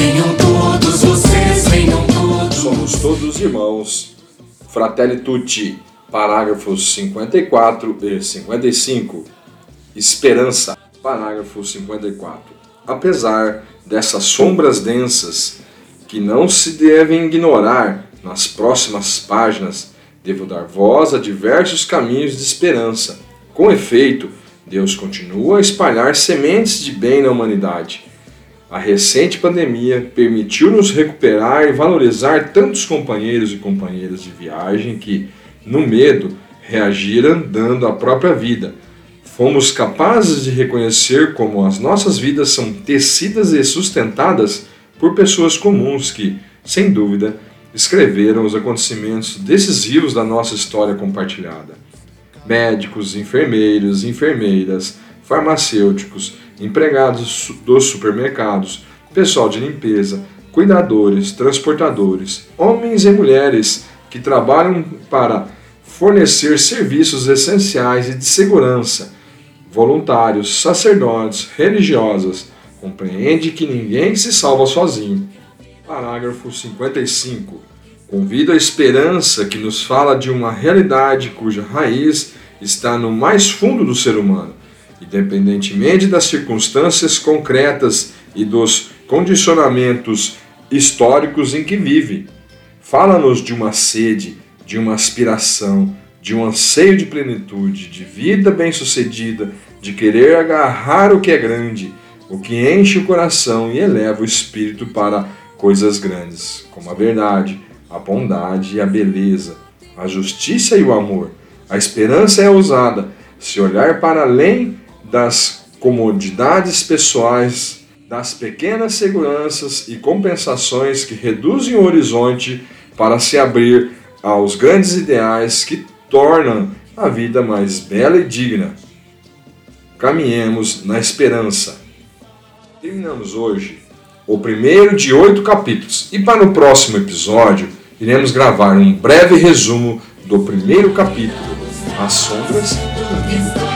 Venham todos vocês, venham todos. Somos todos irmãos. Fratelli Tutti, parágrafos 54 e 55. Esperança, parágrafo 54. Apesar dessas sombras densas que não se devem ignorar nas próximas páginas, devo dar voz a diversos caminhos de esperança. Com efeito, Deus continua a espalhar sementes de bem na humanidade. A recente pandemia permitiu-nos recuperar e valorizar tantos companheiros e companheiras de viagem que, no medo, reagiram dando a própria vida. Fomos capazes de reconhecer como as nossas vidas são tecidas e sustentadas por pessoas comuns que, sem dúvida, escreveram os acontecimentos decisivos da nossa história compartilhada. Médicos, enfermeiros, enfermeiras, farmacêuticos, empregados dos supermercados, pessoal de limpeza, cuidadores, transportadores, homens e mulheres que trabalham para fornecer serviços essenciais e de segurança, voluntários, sacerdotes, religiosas, compreende que ninguém se salva sozinho. Parágrafo 55. Convido a esperança que nos fala de uma realidade cuja raiz está no mais fundo do ser humano, independentemente das circunstâncias concretas e dos condicionamentos históricos em que vive. Fala-nos de uma sede, de uma aspiração, de um anseio de plenitude, de vida bem-sucedida, de querer agarrar o que é grande, o que enche o coração e eleva o espírito para coisas grandes, como a verdade, a bondade e a beleza, a justiça e o amor. A esperança é ousada, se olhar para além das comodidades pessoais, das pequenas seguranças e compensações que reduzem o horizonte para se abrir aos grandes ideais que tornam a vida mais bela e digna. Caminhemos na esperança. Terminamos hoje o primeiro de oito capítulos e para o próximo episódio iremos gravar um breve resumo do primeiro capítulo, As Sombras do